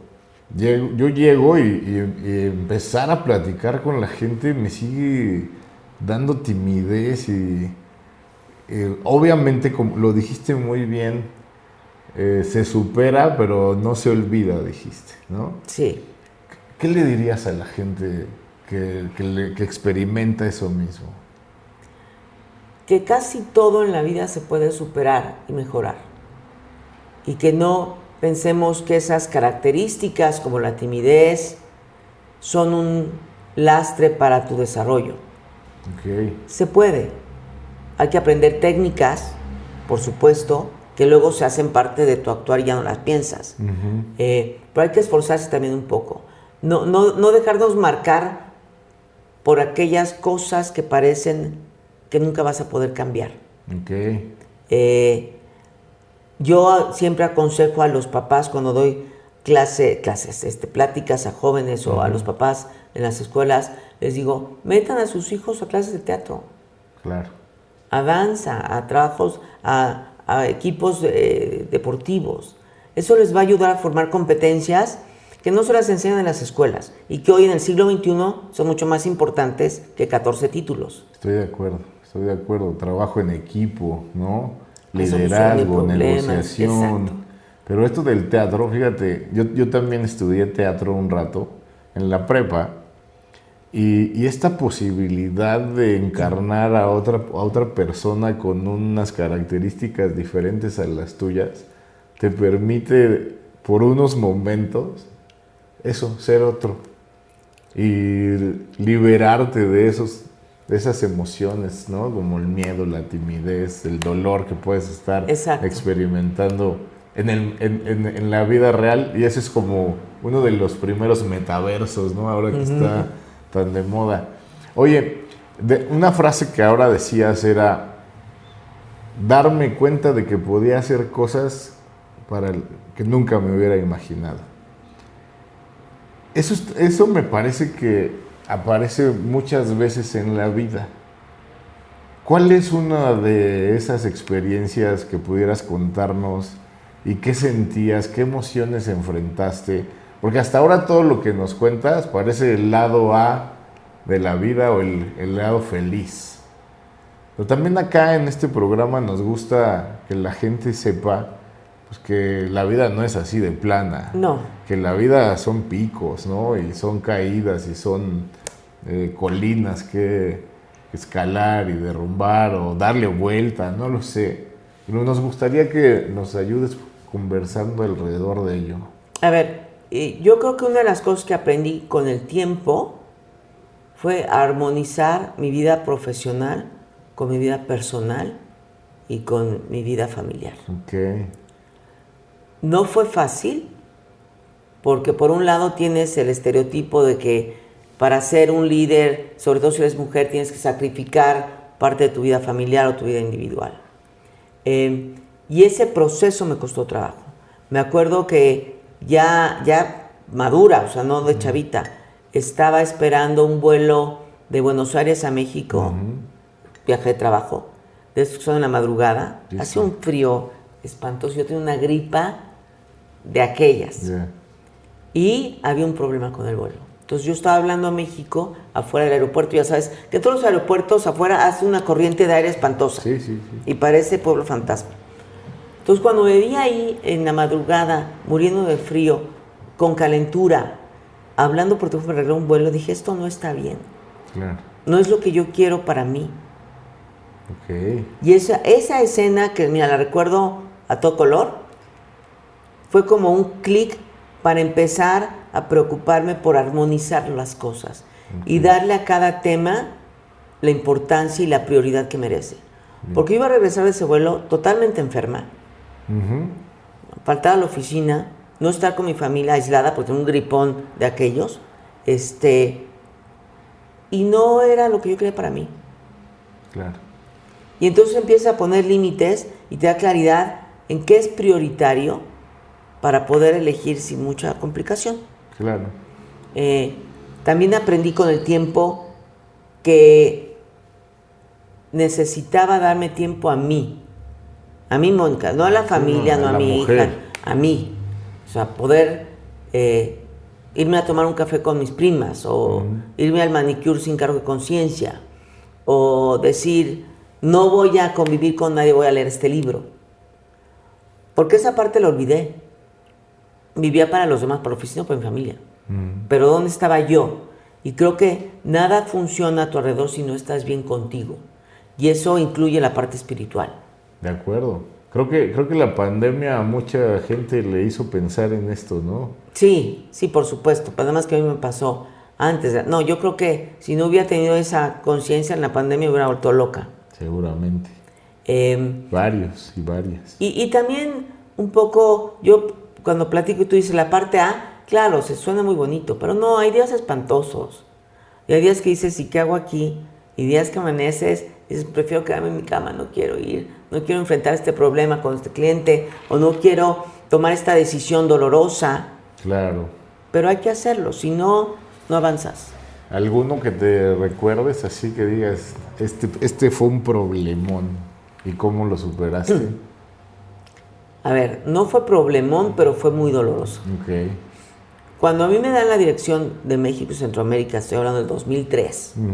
Speaker 1: yo llego y, empezar a platicar con la gente me sigue dando timidez y obviamente, como lo dijiste muy bien, eh, se supera, pero no se olvida, dijiste, ¿no?
Speaker 2: Sí.
Speaker 1: ¿Qué le dirías a la gente que, que experimenta eso mismo?
Speaker 2: Que casi todo en la vida se puede superar y mejorar. Y que no pensemos que esas características como la timidez son un lastre para tu desarrollo. Se puede. Hay que aprender técnicas, por supuesto, que luego se hacen parte de tu actuar y ya no las piensas. Eh, pero hay que esforzarse también un poco. No, no, dejarnos marcar por aquellas cosas que parecen que nunca vas a poder cambiar. Eh, yo siempre aconsejo a los papás cuando doy clase, clases, este, pláticas a jóvenes o a los papás en las escuelas, les digo, metan a sus hijos a clases de teatro.
Speaker 1: Claro.
Speaker 2: A danza, a trabajos, a, equipos eh, deportivos. Eso les va a ayudar a formar competencias que no se las enseñan en las escuelas y que hoy en el siglo XXI son mucho más importantes que 14 títulos.
Speaker 1: Estoy de acuerdo, estoy de acuerdo. Trabajo en equipo, ¿no? Liderazgo, negociación. Pero esto del teatro, fíjate, yo, yo también estudié teatro un rato en la prepa y, esta posibilidad de encarnar a otra, a otra persona con unas características diferentes a las tuyas te permite por unos momentos eso, ser otro y liberarte de esos de esas emociones, ¿no? Como el miedo, la timidez, el dolor que puedes estar experimentando en, el, en, en, la vida real y ese es como uno de los primeros metaversos, ¿no? Ahora que está tan de moda. Oye, de, una frase que ahora decías era darme cuenta de que podía hacer cosas para el, que nunca me hubiera imaginado. Eso, eso me parece que aparece muchas veces en la vida. ¿Cuál es una de esas experiencias que pudieras contarnos y qué sentías, qué emociones enfrentaste? Porque hasta ahora todo lo que nos cuentas parece el lado A de la vida o el, el lado feliz. Pero también acá en este programa nos gusta que la gente sepa pues, que la vida no es así de plana.
Speaker 2: No.
Speaker 1: Que la vida son picos, ¿no? Y son caídas y son eh, colinas que escalar y derrumbar o darle vuelta, no lo sé. Pero nos gustaría que nos ayudes conversando alrededor de ello.
Speaker 2: A ver, yo creo que una de las cosas que aprendí con el tiempo fue armonizar mi vida profesional con mi vida personal y con mi vida familiar.
Speaker 1: Okay.
Speaker 2: No fue fácil, porque por un lado tienes el estereotipo de que para ser un líder, sobre todo si eres mujer, tienes que sacrificar parte de tu vida familiar o tu vida individual. Eh, y ese proceso me costó trabajo. Me acuerdo que ya, ya madura, o sea, no de chavita, estaba esperando un vuelo de Buenos Aires a México, viaje de trabajo, de son en la madrugada, hace un frío espantoso, yo tenía una gripa de aquellas. Y había un problema con el vuelo. Entonces yo estaba hablando a México, afuera del aeropuerto, ya sabes, que todos los aeropuertos afuera hace una corriente de aire espantosa.
Speaker 1: Sí, sí, sí.
Speaker 2: Y parece pueblo fantasma. Entonces cuando me vi ahí en la madrugada, muriendo de frío, con calentura, hablando por teléfono, me un vuelo, dije, esto no está bien.
Speaker 1: Claro.
Speaker 2: No es lo que yo quiero para mí.
Speaker 1: Okay.
Speaker 2: Y esa, esa escena, que mira, la recuerdo a todo color, fue como un clic para empezar a preocuparme por armonizar las cosas y darle a cada tema la importancia y la prioridad que merece. Porque iba a regresar de ese vuelo totalmente enferma faltar a la oficina, no estar con mi familia aislada porque tengo un gripón de aquellos, este, y no era lo que yo quería para mí.
Speaker 1: Claro.
Speaker 2: Y entonces empieza a poner límites y te da claridad en qué es prioritario para poder elegir sin mucha complicación.
Speaker 1: Claro.
Speaker 2: Eh, también aprendí con el tiempo que necesitaba darme tiempo a mí, a mí, Mónica, no a la familia, no, a, mi hija, a mí. O sea, poder eh, irme a tomar un café con mis primas, o irme al manicure sin cargo de conciencia, o decir, no voy a convivir con nadie, voy a leer este libro. Porque esa parte la olvidé. Vivía para los demás, para la oficina, para mi familia. Pero ¿dónde estaba yo? Y creo que nada funciona a tu alrededor si no estás bien contigo. Y eso incluye la parte espiritual.
Speaker 1: De acuerdo. Creo que, creo que la pandemia a mucha gente le hizo pensar en esto, ¿no?
Speaker 2: Sí, sí, por supuesto. Pero además que a mí me pasó antes. de- No, yo creo que si no hubiera tenido esa conciencia en la pandemia hubiera vuelto loca.
Speaker 1: Seguramente.
Speaker 2: Eh,
Speaker 1: Varios y varias.
Speaker 2: y, y también un poco, yo cuando platico y tú dices la parte A, claro, se suena muy bonito, pero no, hay días espantosos. Y hay días que dices, ¿y qué hago aquí? Y días que amaneces, dices, prefiero quedarme en mi cama, no quiero ir, no quiero enfrentar este problema con este cliente, o no quiero tomar esta decisión dolorosa,
Speaker 1: Claro.
Speaker 2: pero hay que hacerlo, si no, no avanzas.
Speaker 1: ¿Alguno que te recuerdes así que digas, este, este fue un problemón y cómo lo superaste?
Speaker 2: A ver, no fue problemón, pero fue muy doloroso. Cuando a mí me dan la dirección de México y Centroamérica, estoy hablando del 2003,
Speaker 1: Ujú.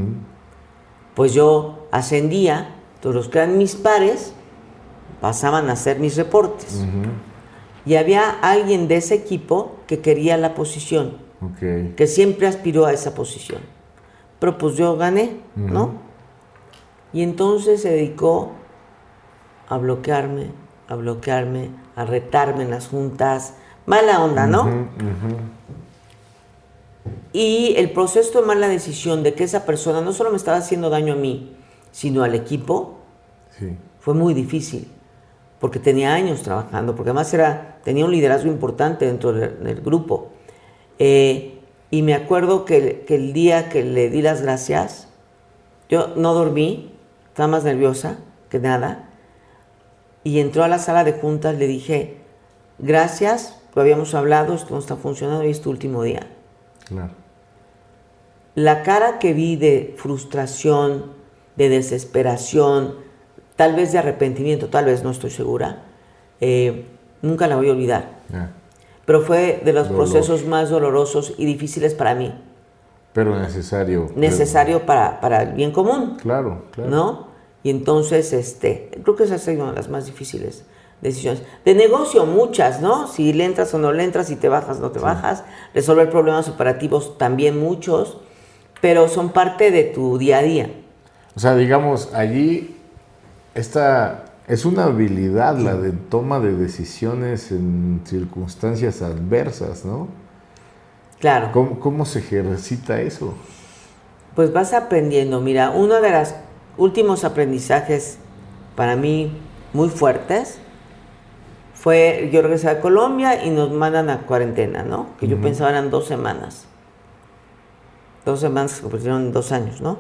Speaker 2: pues yo ascendía, todos los que eran mis pares pasaban a hacer mis reportes. Y había alguien de ese equipo que quería la posición, que siempre aspiró a esa posición. Pero pues yo gané, ¿no? Y entonces se dedicó a bloquearme, a bloquearme, a retarme en las juntas. Mala onda, ¿no?
Speaker 1: Ujú, ujú.
Speaker 2: Y el proceso de tomar la decisión de que esa persona no solo me estaba haciendo daño a mí, sino al equipo,
Speaker 1: Sí.
Speaker 2: fue muy difícil, porque tenía años trabajando, porque además era, tenía un liderazgo importante dentro del, del grupo. Eh, y me acuerdo que, que el día que le di las gracias, yo no dormí, estaba más nerviosa que nada, y entró a la sala de juntas, le dije, gracias, lo habíamos hablado, esto no está funcionando y es tu último día.
Speaker 1: Claro.
Speaker 2: La cara que vi de frustración, de desesperación, tal vez de arrepentimiento, tal vez no estoy segura, eh, nunca la voy a olvidar. Pero fue de los
Speaker 1: Dolor.
Speaker 2: procesos más dolorosos y difíciles para mí,
Speaker 1: Pero necesario.
Speaker 2: necesario para, para el bien común,
Speaker 1: Claro, claro.
Speaker 2: ¿no? Y entonces, este, creo que esa es una de las más difíciles decisiones. De negocio, muchas, ¿no? Si le entras o no le entras, si te bajas o no te bajas. Resolver problemas operativos, también muchos, pero son parte de tu día a día.
Speaker 1: O sea, digamos, allí esta es una habilidad la de toma de decisiones en circunstancias adversas, ¿no?
Speaker 2: Claro.
Speaker 1: ¿Cómo, cómo se ejercita eso?
Speaker 2: Pues vas aprendiendo. Mira, uno de los últimos aprendizajes para mí muy fuertes fue, yo regresé a Colombia y nos mandan a cuarentena, ¿no? Que yo pensaba eran dos semanas. Dos semanas se convirtieron en dos años, ¿no?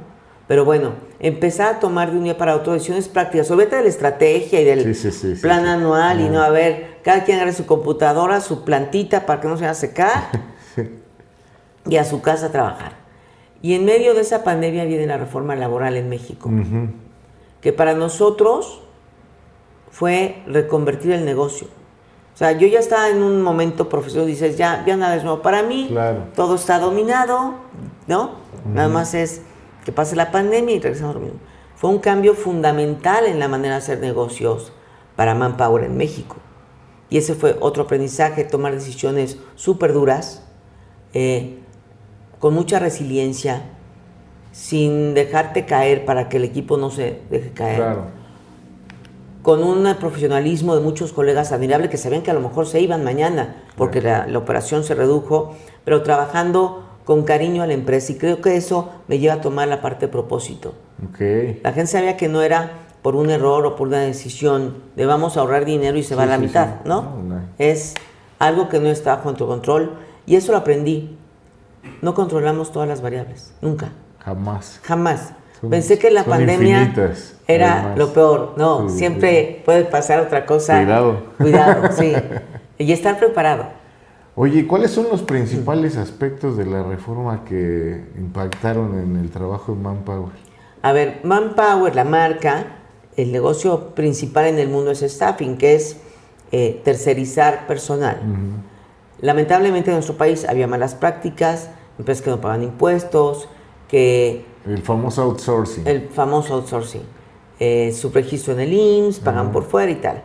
Speaker 2: Pero bueno, empezar a tomar de un día para otro decisiones prácticas. Olvídate de la estrategia y del
Speaker 1: Sí, sí, sí, sí,
Speaker 2: plan anual y no, a ver, cada quien agarre su computadora, su plantita para que no se vaya a secar y a su casa a trabajar. Y en medio de esa pandemia viene la reforma laboral en México,
Speaker 1: Ujú.
Speaker 2: que para nosotros fue reconvertir el negocio. O sea, yo ya estaba en un momento profesional, dices, ya, ya nada es nuevo para mí,
Speaker 1: Claro.
Speaker 2: todo está dominado, ¿no? Nada más es que pase la pandemia y regresamos a lo mismo. Fue un cambio fundamental en la manera de hacer negocios para Manpower en México. Y ese fue otro aprendizaje, tomar decisiones súper duras, eh, con mucha resiliencia, sin dejarte caer para que el equipo no se deje caer
Speaker 1: Claro.
Speaker 2: con un profesionalismo de muchos colegas admirable que sabían que a lo mejor se iban mañana porque la, la operación se redujo, pero trabajando con cariño a la empresa y creo que eso me lleva a tomar la parte de propósito.
Speaker 1: Ok.
Speaker 2: La gente sabía que no era por un error o por una decisión de vamos a ahorrar dinero y se va a la
Speaker 1: sí,
Speaker 2: mitad,
Speaker 1: sí.
Speaker 2: ¿no?
Speaker 1: No, no.
Speaker 2: Es algo que no está bajo tu control y eso lo aprendí. No controlamos todas las variables, nunca.
Speaker 1: Jamás.
Speaker 2: Jamás.
Speaker 1: Son-
Speaker 2: Pensé que la pandemia
Speaker 1: infinitas,
Speaker 2: era
Speaker 1: además.
Speaker 2: lo peor. No,
Speaker 1: Sí,
Speaker 2: siempre puede pasar otra cosa.
Speaker 1: Cuidado.
Speaker 2: Cuidado, sí. Y estar preparado.
Speaker 1: Oye, ¿cuáles son los principales aspectos de la reforma que impactaron en el trabajo de Manpower?
Speaker 2: A ver, Manpower, la marca, el negocio principal en el mundo es staffing, que es eh, tercerizar personal. Lamentablemente en nuestro país había malas prácticas, empresas que no pagan impuestos, que
Speaker 1: El famoso outsourcing.
Speaker 2: el famoso outsourcing, eh, su registro en el IMSS, pagan por fuera y tal.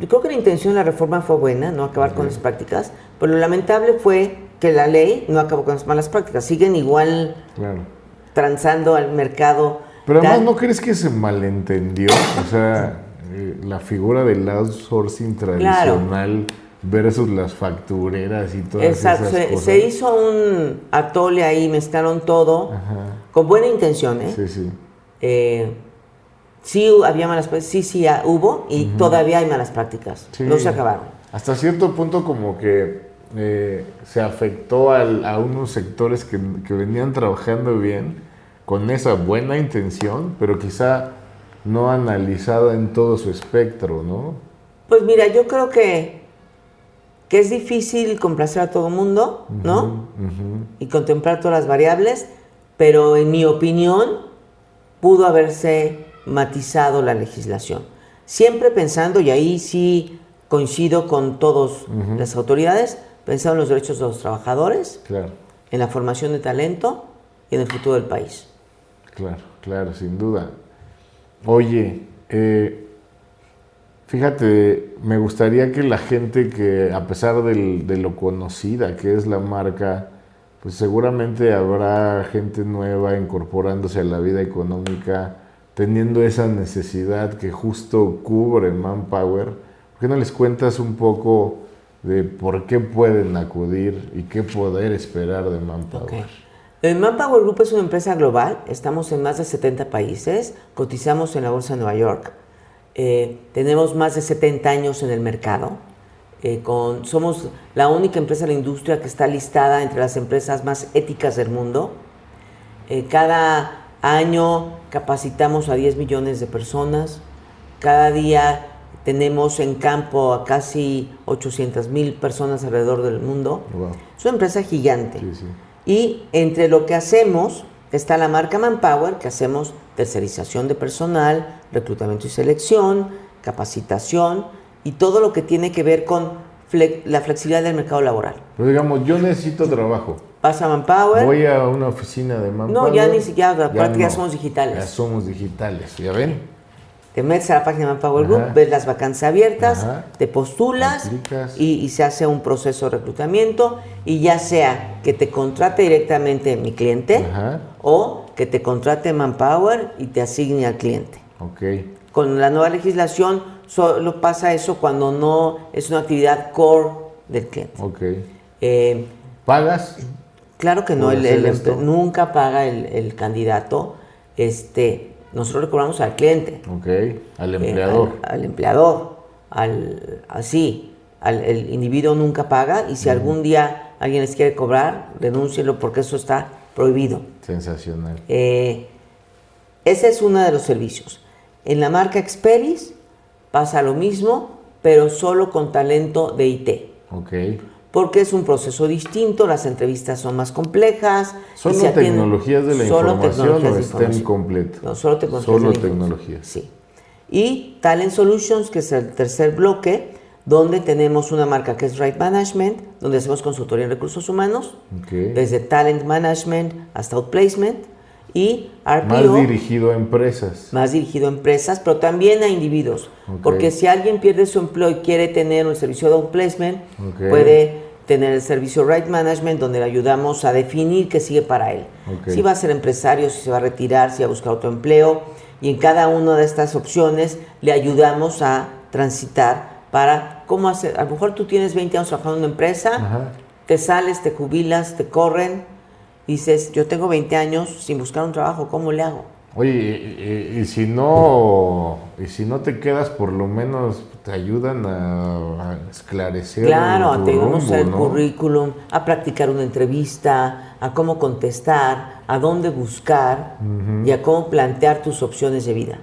Speaker 2: Yo creo que la intención de la reforma fue buena, no acabar con las prácticas, pero lo lamentable fue que la ley no acabó con las malas prácticas, siguen igual
Speaker 1: Claro.
Speaker 2: transando al mercado.
Speaker 1: Pero además, ¿no crees que se malentendió? O sea, eh, la figura del outsourcing tradicional versus las factureras y todas
Speaker 2: Exacto.
Speaker 1: esas
Speaker 2: Se,
Speaker 1: cosas.
Speaker 2: se hizo un atole ahí, mezclaron todo
Speaker 1: Ajá.
Speaker 2: con buena intención, ¿eh?
Speaker 1: Sí, sí.
Speaker 2: Eh, sí había malas prácticas, sí, sí ah, hubo y todavía hay malas prácticas.
Speaker 1: Sí.
Speaker 2: No se acabaron.
Speaker 1: Hasta cierto punto como que eh, se afectó al- a unos sectores que, que venían trabajando bien con esa buena intención, pero quizá no analizada en todo su espectro, ¿no?
Speaker 2: Pues mira, yo creo que, que es difícil complacer a todo el mundo, ¿no? Y contemplar todas las variables, pero en mi opinión pudo haberse matizado la legislación. Siempre pensando, y ahí sí coincido con todas las autoridades, pensando en los derechos de los trabajadores,
Speaker 1: Claro,
Speaker 2: en la formación de talento y en el futuro del país.
Speaker 1: claro, claro, sin duda. Oye, eh, fíjate, me gustaría que la gente que, a pesar de lo conocida que es la marca, pues seguramente habrá gente nueva incorporándose a la vida económica, teniendo esa necesidad que justo cubre Manpower. ¿Por qué no les cuentas un poco de por qué pueden acudir y qué poder esperar de Manpower?
Speaker 2: El Manpower Group es una empresa global, estamos en más de 70 países, cotizamos en la Bolsa de Nueva York, eh, tenemos más de 70 años en el mercado, eh, con, somos la única empresa de la industria que está listada entre las empresas más éticas del mundo. Eh, cada año capacitamos a 10 millones de personas, cada día tenemos en campo a casi 800 mil personas alrededor del mundo.
Speaker 1: Wow.
Speaker 2: Es una empresa gigante.
Speaker 1: Sí, sí.
Speaker 2: Y entre lo que hacemos está la marca Manpower, que hacemos tercerización de personal, reclutamiento y selección, capacitación y todo lo que tiene que ver con fle- la flexibilidad del mercado laboral.
Speaker 1: Pero digamos, yo necesito trabajo.
Speaker 2: Pasa Manpower.
Speaker 1: Voy a una oficina de Manpower.
Speaker 2: No, ya ni siquiera, aparte ya somos digitales.
Speaker 1: Ya somos digitales, ¿ya ven?
Speaker 2: Te metes a la página de Manpower Group,
Speaker 1: Ajá.
Speaker 2: ves las vacantes abiertas,
Speaker 1: Ajá.
Speaker 2: te postulas y, y se hace un proceso de reclutamiento y ya sea que te contrate directamente mi cliente
Speaker 1: Ajá.
Speaker 2: o que te contrate Manpower y te asigne al cliente.
Speaker 1: Ok.
Speaker 2: Con la nueva legislación solo pasa eso cuando no es una actividad core del cliente.
Speaker 1: Ok.
Speaker 2: Eh,
Speaker 1: ¿Pagas?
Speaker 2: Claro que no, el, el nunca paga el, el candidato. Este, nosotros le cobramos al cliente.
Speaker 1: Ok. Al
Speaker 2: eh,
Speaker 1: empleador.
Speaker 2: al, al empleador, al, así, al, el individuo nunca paga y si algún día alguien les quiere cobrar, denúncielo porque eso está prohibido.
Speaker 1: Sensacional.
Speaker 2: Eh, ese es uno de los servicios. En la marca Experis pasa lo mismo, pero solo con talento de IT.
Speaker 1: Ok.
Speaker 2: Porque es un proceso distinto, las entrevistas son más complejas.
Speaker 1: ¿Solo
Speaker 2: se
Speaker 1: tecnologías de la
Speaker 2: solo
Speaker 1: información o?
Speaker 2: No, solo tecnologías.
Speaker 1: Solo
Speaker 2: de la. Sí. Y Talent Solutions, que es el tercer bloque, donde tenemos una marca que es Right Management, donde hacemos consultoría en recursos humanos, desde Talent Management hasta Outplacement, y RPO,
Speaker 1: Más dirigido a empresas.
Speaker 2: más dirigido a empresas, pero también a individuos. Porque si alguien pierde su empleo y quiere tener un servicio de outplacement,
Speaker 1: Ok.
Speaker 2: puede tener el servicio Right Management, donde le ayudamos a definir qué sigue para él. Si va a ser empresario, si se va a retirar, si va a buscar otro empleo. Y en cada una de estas opciones le ayudamos a transitar para cómo hacer. A lo mejor tú tienes 20 años trabajando en una empresa,
Speaker 1: Ajá.
Speaker 2: te sales, te jubilas, te corren, dices, yo tengo 20 años sin buscar un trabajo, ¿cómo le hago?
Speaker 1: Oye, y, y- y si no, y si no te quedas, por lo menos te ayudan a, a esclarecer.
Speaker 2: Claro,
Speaker 1: tu
Speaker 2: ayudamos
Speaker 1: rumbo,
Speaker 2: el
Speaker 1: ¿no?
Speaker 2: currículum, a practicar una entrevista, a cómo contestar, a dónde buscar y a cómo plantear tus opciones de vida.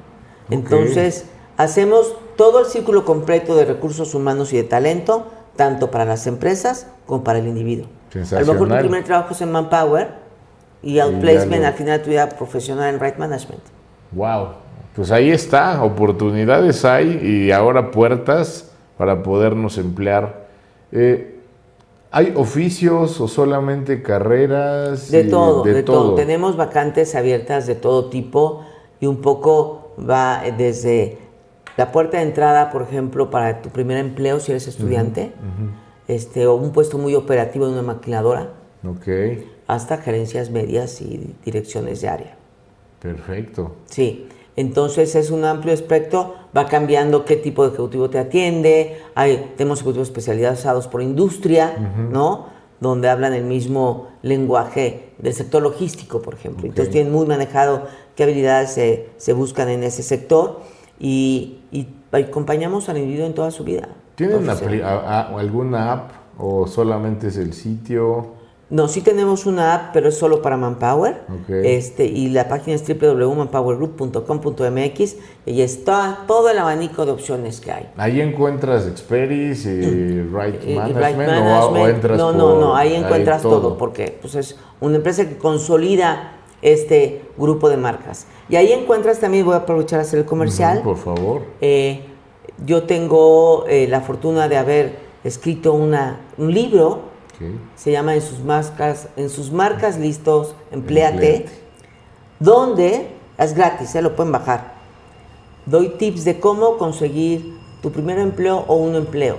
Speaker 2: Entonces, hacemos todo el círculo completo de recursos humanos y de talento, tanto para las empresas como para el individuo. A lo mejor tu primer trabajo es en Manpower y Outplacement al final de tu vida profesional en Right Management.
Speaker 1: Wow. Pues ahí está, oportunidades hay y ahora puertas para podernos emplear. Eh, ¿Hay oficios o solamente carreras?
Speaker 2: De todo, de, todo. Tenemos vacantes abiertas de todo tipo y un poco va desde la puerta de entrada, por ejemplo, para tu primer empleo si eres estudiante, este, o un puesto muy operativo en una maquinadora,
Speaker 1: Ok,
Speaker 2: hasta gerencias medias y direcciones de área.
Speaker 1: perfecto.
Speaker 2: Sí. Entonces es un amplio espectro, va cambiando qué tipo de ejecutivo te atiende, hay, tenemos ejecutivos especializados por industria, ¿no? Donde hablan el mismo lenguaje del sector logístico, por ejemplo. Entonces tienen muy manejado qué habilidades se, buscan en ese sector y, acompañamos al individuo en toda su vida.
Speaker 1: ¿Tienen alguna app o solamente es el sitio?
Speaker 2: No, sí tenemos una app, pero es solo para Manpower. Este, y la página es www.manpowergroup.com.mx y está todo el abanico de opciones que hay.
Speaker 1: Ahí encuentras Experis y Right Management,
Speaker 2: O, entras No, no, no, ahí encuentras todo. porque pues, es una empresa que consolida este grupo de marcas. Y ahí encuentras también, voy a aprovechar a hacer el comercial.
Speaker 1: por favor.
Speaker 2: Eh, yo tengo eh, la fortuna de haber escrito una, un libro se llama En sus marcas, en sus marcas listos, empleate, donde es gratis, se ¿eh? lo pueden bajar. Doy tips de cómo conseguir tu primer empleo o un empleo.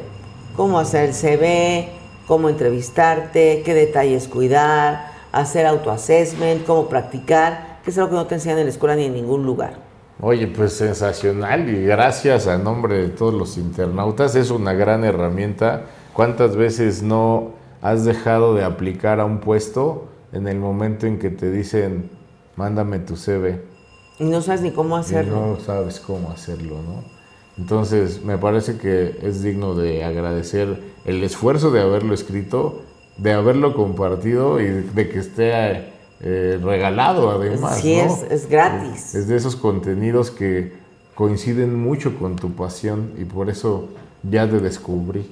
Speaker 2: Cómo hacer el CV, cómo entrevistarte, qué detalles cuidar, hacer autoassessment, cómo practicar, que es algo que no te enseñan en la escuela ni en ningún lugar.
Speaker 1: Oye, pues sensacional y gracias a nombre de todos los internautas, es una gran herramienta. ¿Cuántas veces no has dejado de aplicar a un puesto en el momento en que te dicen, mándame tu CV.
Speaker 2: Y no sabes ni cómo hacerlo.
Speaker 1: no sabes cómo hacerlo, ¿no? Entonces, me parece que es digno de agradecer el esfuerzo de haberlo escrito, de haberlo compartido y de que esté eh, regalado además.
Speaker 2: Sí, es, es gratis.
Speaker 1: Es de esos contenidos que coinciden mucho con tu pasión y por eso ya te descubrí.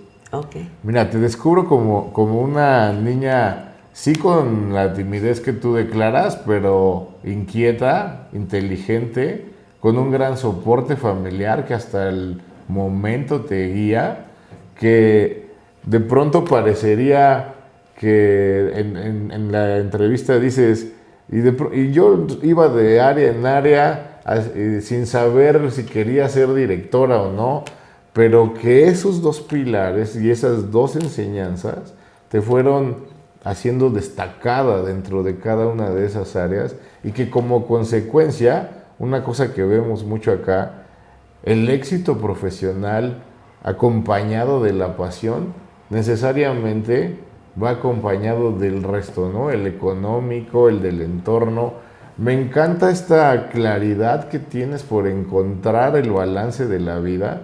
Speaker 1: Mira, te descubro como, como una niña, sí con la timidez que tú declaras, pero inquieta, inteligente, con un gran soporte familiar que hasta el momento te guía, que de pronto parecería que en, la entrevista dices, y, y, yo iba de área en área sin saber si quería ser directora o no, pero que esos dos pilares y esas dos enseñanzas te fueron haciendo destacada dentro de cada una de esas áreas y que como consecuencia, una cosa que vemos mucho acá, el éxito profesional acompañado de la pasión necesariamente va acompañado del resto, ¿no? El económico, el del entorno. Me encanta esta claridad que tienes por encontrar el balance de la vida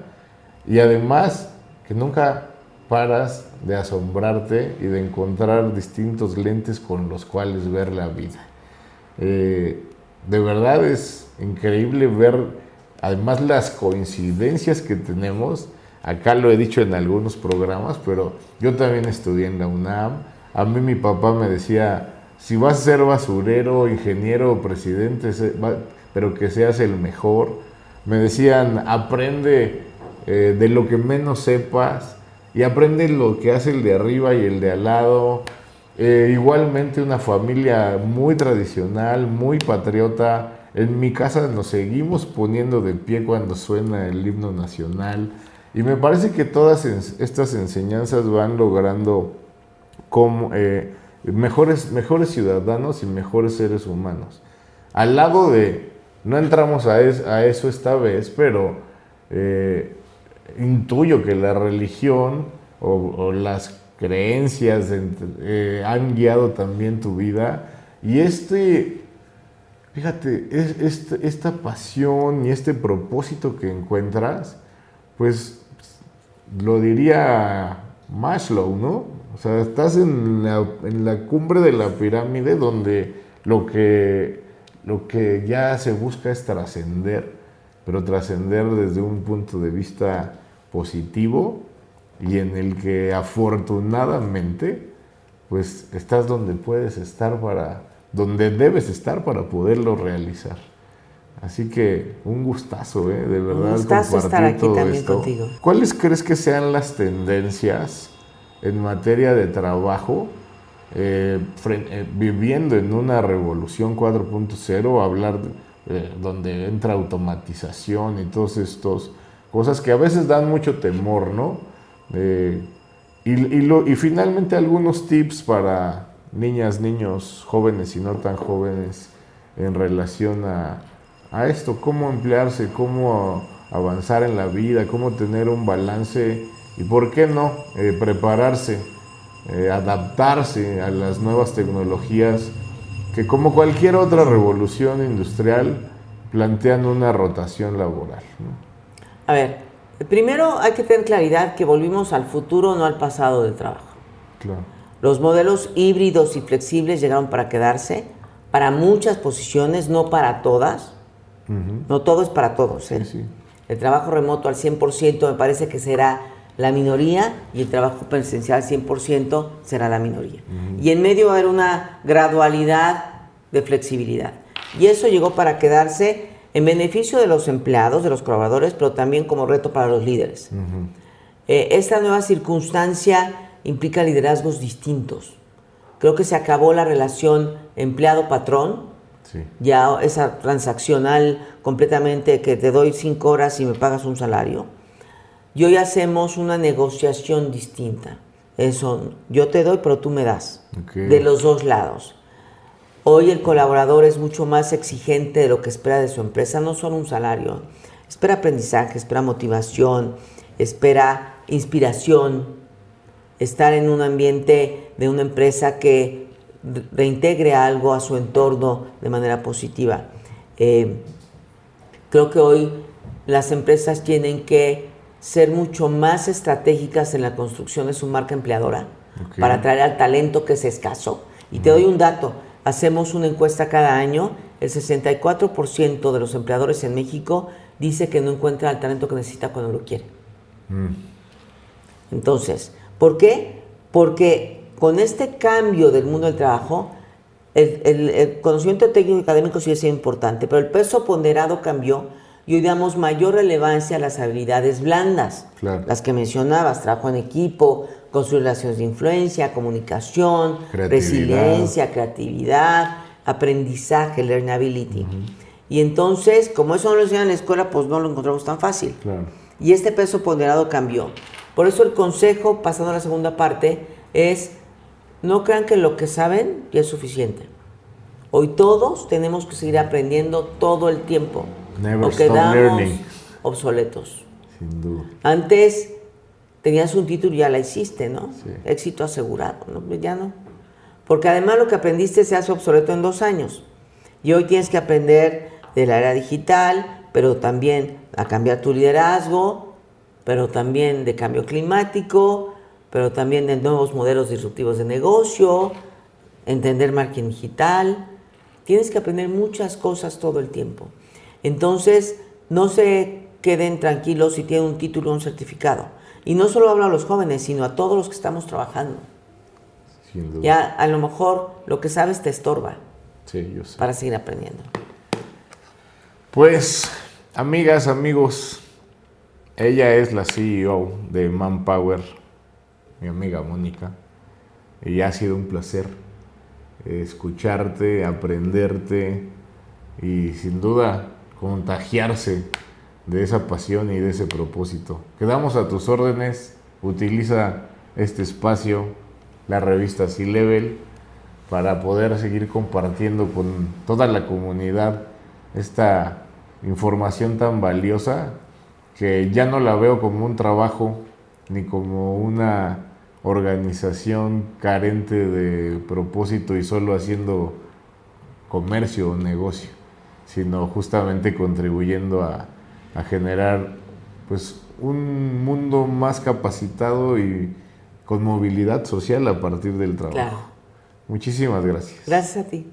Speaker 1: y además que nunca paras de asombrarte y de encontrar distintos lentes con los cuales ver la vida. Eh, de verdad es increíble ver además las coincidencias que tenemos. Acá lo he dicho en algunos programas, pero yo también estudié en la UNAM. A mí mi papá me decía, si vas a ser basurero, ingeniero o presidente, pero que seas el mejor. Me decían, aprende eh, de lo que menos sepas y aprende lo que hace el de arriba y el de al lado. Eh, igualmente una familia muy tradicional, muy patriota. En mi casa nos seguimos poniendo de pie cuando suena el himno nacional. Y me parece que todas estas enseñanzas van logrando como, eh, mejores, mejores ciudadanos y mejores seres humanos. Al lado de, no entramos a, eso esta vez, pero intuyo que la religión o, las creencias eh, han guiado también tu vida. Y este, fíjate, este, esta pasión y este propósito que encuentras, pues lo diría Maslow, ¿no? O sea, estás en la, en la cumbre de la pirámide donde lo que, lo que ya se busca es trascender pero trascender desde un punto de vista positivo y en el que afortunadamente pues estás donde puedes estar para, donde debes estar para poderlo realizar. Así que un gustazo, ¿eh? de verdad. Un
Speaker 2: gustazo estar aquí también contigo.
Speaker 1: ¿Cuáles crees que sean las tendencias en materia de trabajo, eh, eh, viviendo en una revolución 4.0, hablar eh, donde entra automatización y todas estas cosas que a veces dan mucho temor, ¿no? Y, y, finalmente algunos tips para niñas, niños, jóvenes y no tan jóvenes en relación a, a esto, cómo emplearse, cómo avanzar en la vida, cómo tener un balance y por qué no eh, prepararse, eh, adaptarse a las nuevas tecnologías que como cualquier otra revolución industrial plantean una rotación laboral.
Speaker 2: A ver, primero hay que tener claridad que volvimos al futuro, no al pasado del trabajo. Los modelos híbridos y flexibles llegaron para quedarse, para muchas posiciones, no para todas. No todo es para todos. ¿eh? El trabajo remoto al 100% me parece que será la minoría y el trabajo presencial al 100% será la minoría. Y en medio va a haber una gradualidad de flexibilidad. Y eso llegó para quedarse en beneficio de los empleados, de los colaboradores, pero también como reto para los líderes. Eh, esta nueva circunstancia implica liderazgos distintos. Creo que se acabó la relación empleado-patrón, ya esa transaccional completamente que te doy cinco horas y me pagas un salario. Y hoy hacemos una negociación distinta. Eso, yo te doy, pero tú me das. De los dos lados. Hoy el colaborador es mucho más exigente de lo que espera de su empresa, no solo un salario. Espera aprendizaje, espera motivación, espera inspiración, estar en un ambiente de una empresa que reintegre algo a su entorno de manera positiva. Eh, creo que hoy las empresas tienen que ser mucho más estratégicas en la construcción de su marca empleadora para atraer al talento que es escaso. Y te doy un dato, hacemos una encuesta cada año, el 64% de los empleadores en México dice que no encuentra el talento que necesita cuando lo quiere. Mm. Entonces, ¿por qué? Porque con este cambio del mundo del trabajo, el, conocimiento técnico y académico sigue siendo importante, pero el peso ponderado cambió y hoy damos mayor relevancia a las habilidades blandas, las que mencionabas, trabajo en equipo, construir relaciones de influencia, comunicación, resiliencia, creatividad, aprendizaje, learnability. Y entonces, como eso no lo enseñan en la escuela, pues no lo encontramos tan fácil. Y este peso ponderado cambió. Por eso el consejo, pasando a la segunda parte, es no crean que lo que saben ya es suficiente. Hoy todos tenemos que seguir aprendiendo todo el tiempo.
Speaker 1: Never quedamos learning.
Speaker 2: obsoletos.
Speaker 1: Sin duda.
Speaker 2: Antes tenías un título y ya la hiciste, ¿no? Éxito asegurado, ¿no? Ya no. Porque además lo que aprendiste se hace obsoleto en dos años. Y hoy tienes que aprender de la era digital, pero también a cambiar tu liderazgo, pero también de cambio climático, pero también de nuevos modelos disruptivos de negocio, entender marketing digital. Tienes que aprender muchas cosas todo el tiempo. Entonces, no se queden tranquilos si tienen un título o un certificado. Y no solo hablo a los jóvenes, sino a todos los que estamos trabajando. Ya a lo mejor lo que sabes te estorba
Speaker 1: sí, yo sé.
Speaker 2: para seguir aprendiendo.
Speaker 1: Pues, amigas, amigos, ella es la CEO de Manpower mi amiga Mónica. Y ha sido un placer escucharte, aprenderte y sin duda contagiarse de esa pasión y de ese propósito. Quedamos a tus órdenes, utiliza este espacio, la revista C-Level, para poder seguir compartiendo con toda la comunidad esta información tan valiosa que ya no la veo como un trabajo ni como una organización carente de propósito y solo haciendo comercio o negocio, sino justamente contribuyendo a, generar pues un mundo más capacitado y con movilidad social a partir del trabajo. Muchísimas gracias.
Speaker 2: Gracias a ti.